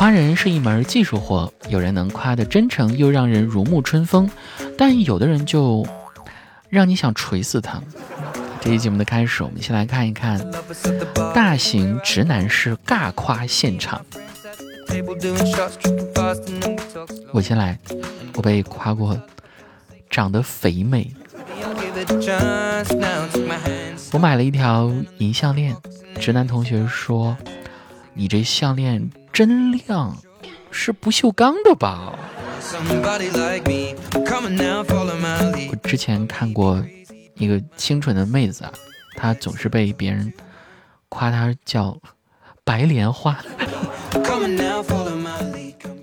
夸人是一门技术活，有人能夸得真诚又让人如沐春风，但有的人就让你想锤死他。这期节目的开始，我们先来看一看大型直男式尬夸现场。我先来，我被夸过，长得肥美。我买了一条银项链，直男同学说：“你这项链真亮，是不锈钢的吧？”我之前看过一个清纯的妹子啊，她总是被别人夸她叫白莲花，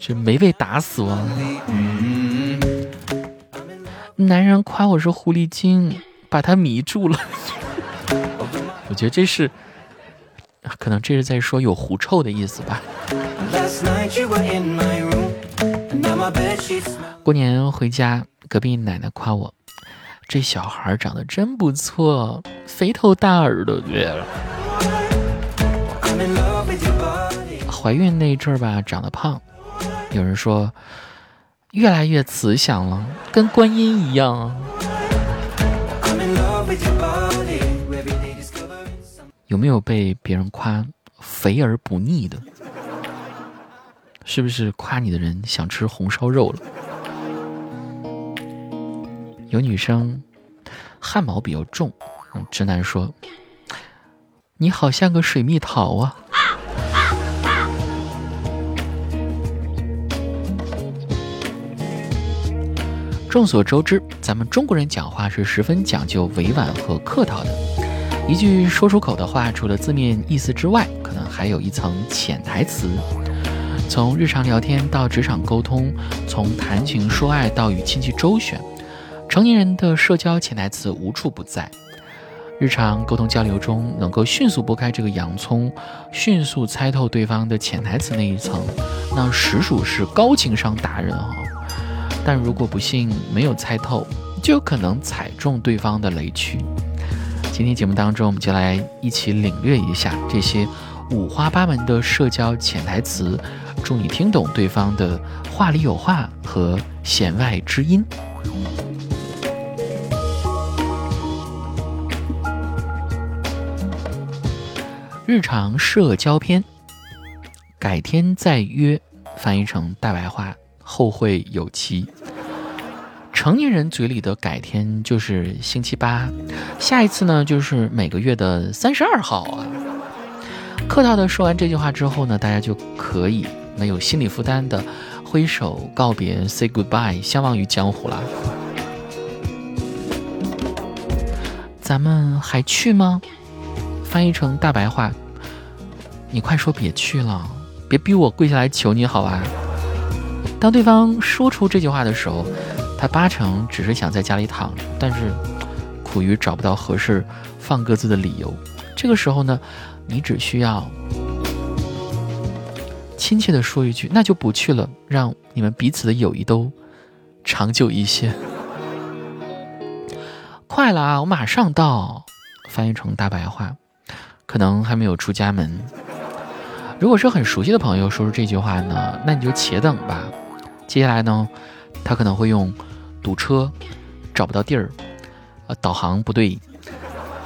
这没被打死啊。男人夸我是狐狸精，把她迷住了。我觉得这是，可能这是在说有狐臭的意思吧。过年回家，隔壁奶奶夸我，这小孩长得真不错，肥头大耳的。怀孕那阵儿吧，长得胖，有人说。越来越慈祥了，跟观音一样。有没有被别人夸肥而不腻的？是不是夸你的人想吃红烧肉了？有女生汗毛比较重，直男说：“你好像个水蜜桃啊。”众所周知，咱们中国人讲话是十分讲究委婉和客套的。一句说出口的话，除了字面意思之外，可能还有一层潜台词。从日常聊天到职场沟通，从谈情说爱到与亲戚周旋，成年人的社交潜台词无处不在。日常沟通交流中，能够迅速剥开这个洋葱，迅速猜透对方的潜台词那一层，那实属是高情商达人哦！但如果不幸没有猜透，就有可能踩中对方的雷区。今天节目当中，我们就来一起领略一下这些五花八门的社交潜台词，祝你听懂对方的话里有话和弦外之音。日常社交篇，改天再约，翻译成大白话。后会有期。成年人嘴里的改天就是星期八，下一次呢就是每个月的三十二号啊。客套的说完这句话之后呢，大家就可以没有心理负担的挥手告别，say goodbye，相忘于江湖了。咱们还去吗？翻译成大白话，你快说别去了，别逼我跪下来求你好吧。当对方说出这句话的时候，他八成只是想在家里躺着，但是苦于找不到合适放鸽子的理由。这个时候呢，你只需要亲切的说一句：“那就不去了。”让你们彼此的友谊都长久一些。快了啊，我马上到。翻译成大白话，可能还没有出家门。如果是很熟悉的朋友说出这句话呢，那你就且等吧。接下来呢，他可能会用堵车、找不到地儿、呃导航不对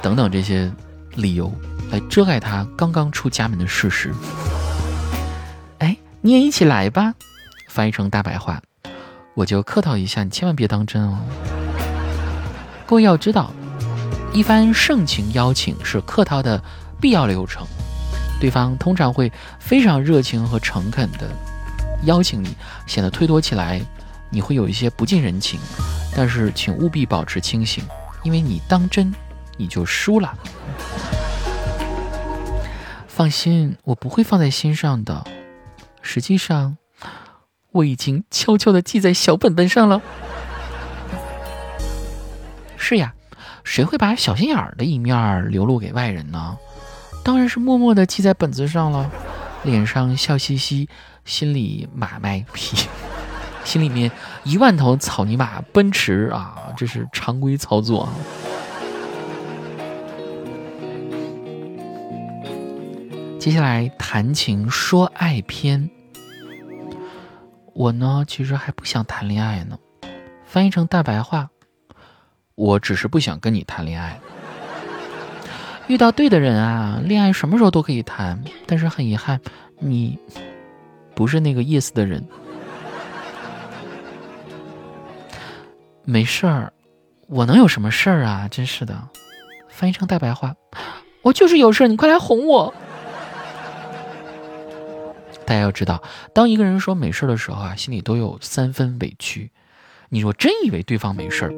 等等这些理由来遮盖他刚刚出家门的事实。哎，你也一起来吧。翻译成大白话，我就客套一下，你千万别当真哦。各位要知道，一番盛情邀请是客套的必要流程，对方通常会非常热情和诚恳的。邀请你，显得推脱起来，你会有一些不近人情。但是请务必保持清醒，因为你当真，你就输了。放心，我不会放在心上的。实际上，我已经悄悄的记在小本本上了。是呀，谁会把小心眼儿的一面流露给外人呢？当然是默默的记在本子上了，脸上笑嘻嘻。心里马卖批，心里面一万头草泥马奔驰啊！这是常规操作。接下来谈情说爱篇，我呢其实还不想谈恋爱呢。翻译成大白话，我只是不想跟你谈恋爱。遇到对的人啊，恋爱什么时候都可以谈。但是很遗憾，你不是那个意思的人。没事儿，我能有什么事儿啊？真是的。翻译成大白话，我就是有事儿，你快来哄我。大家要知道，当一个人说没事的时候啊，心里都有三分委屈。你若真以为对方没事儿，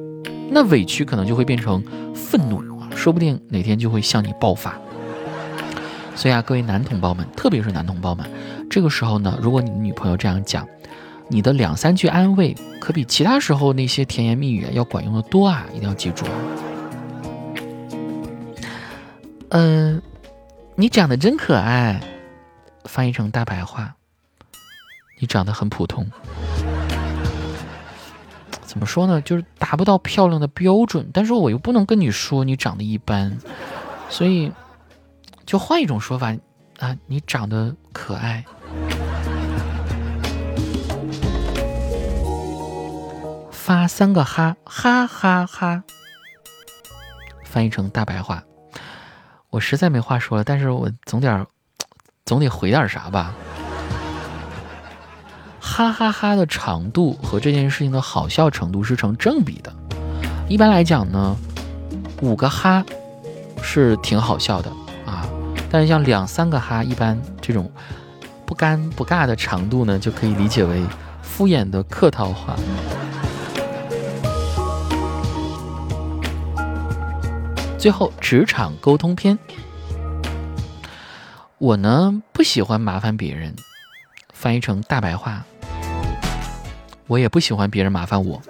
那委屈可能就会变成愤怒，说不定哪天就会向你爆发。所以啊，各位男同胞们，特别是男同胞们，这个时候呢，如果你的女朋友这样讲，你的两三句安慰可比其他时候那些甜言蜜语要管用的多啊！一定要记住。嗯，你长得真可爱。翻译成大白话，你长得很普通。怎么说呢？就是达不到漂亮的标准，但是我又不能跟你说你长得一般，所以就换一种说法啊，你长得可爱。发三个哈，哈哈哈。翻译成大白话，我实在没话说了，但是我总点。总得回点啥吧？哈哈哈的长度和这件事情的好笑程度是成正比的。一般来讲呢，五个哈是挺好笑的啊，但是像两三个哈，一般这种不尴不尬的长度呢，就可以理解为敷衍的客套话。最后，职场沟通篇。我呢不喜欢麻烦别人，翻译成大白话，我也不喜欢别人麻烦我。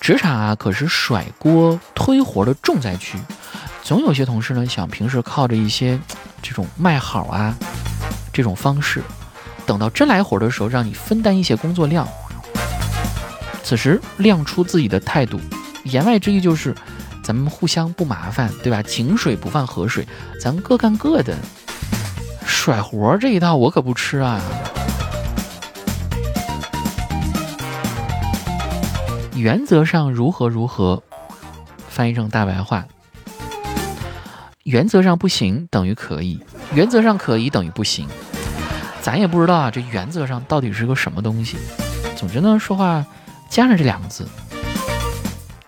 职场啊可是甩锅推活的重灾区，总有些同事呢想平时靠着一些这种卖好啊这种方式，等到真来活的时候让你分担一些工作量。此时亮出自己的态度，言外之意就是。咱们互相不麻烦，对吧？井水不犯河水，咱各干各的。甩活这一套我可不吃啊！原则上如何如何，翻译成大白话：原则上不行等于可以，原则上可以等于不行。咱也不知道啊，这原则上到底是个什么东西。总之呢，说话加上这两个字，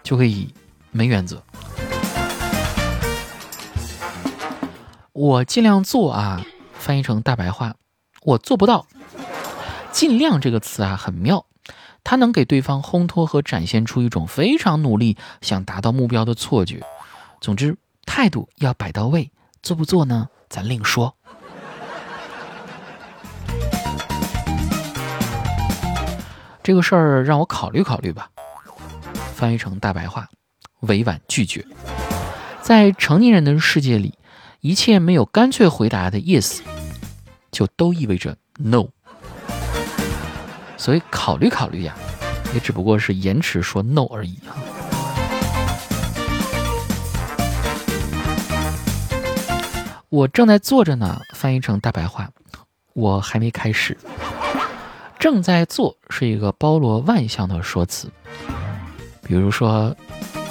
就可以没原则。我尽量做啊，翻译成大白话，我做不到。尽量这个词啊很妙，他能给对方烘托和展现出一种非常努力想达到目标的错觉。总之，态度要摆到位，做不做呢？咱另说。这个事儿让我考虑考虑吧。翻译成大白话，委婉拒绝。在成年人的世界里。一切没有干脆回答的 yes，就都意味着 no。所以考虑考虑呀，也只不过是延迟说 no 而已啊。我正在做着呢，翻译成大白话，我还没开始。正在做是一个包罗万象的说辞，比如说，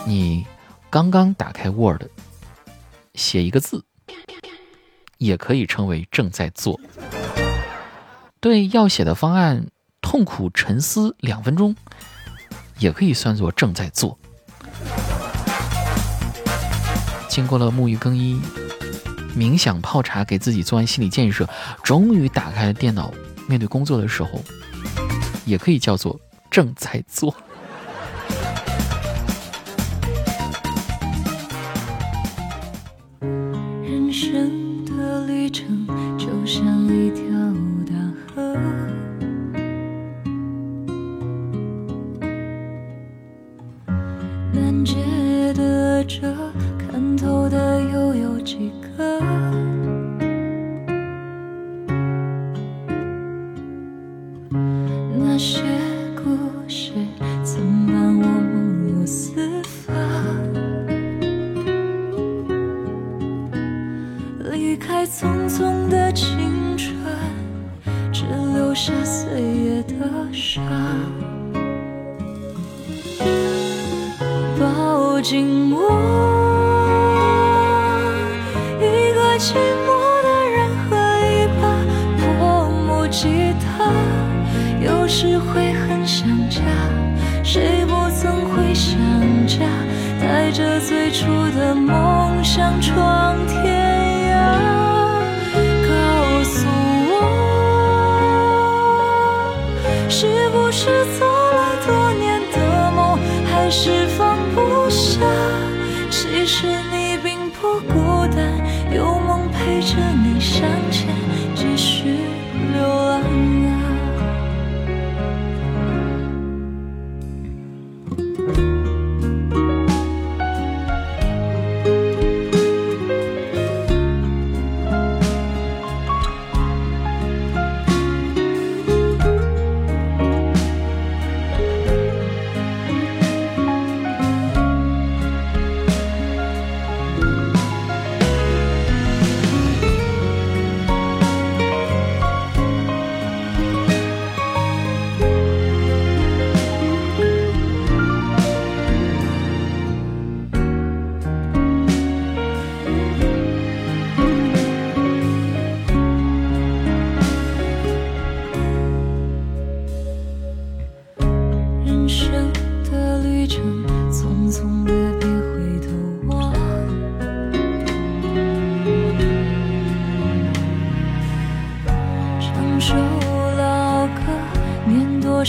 你刚刚打开 Word，写一个字。也可以称为正在做。对要写的方案痛苦沉思两分钟，也可以算作正在做。经过了沐浴更衣、冥想泡茶，给自己做完心理建设，终于打开了电脑，面对工作的时候，也可以叫做正在做。人生是会很想家？谁不曾会想家？带着最初的梦想闯天涯。告诉我，是不是做了多年的梦，还是放不下？其实你并不孤单，有梦陪着你想。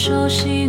熟悉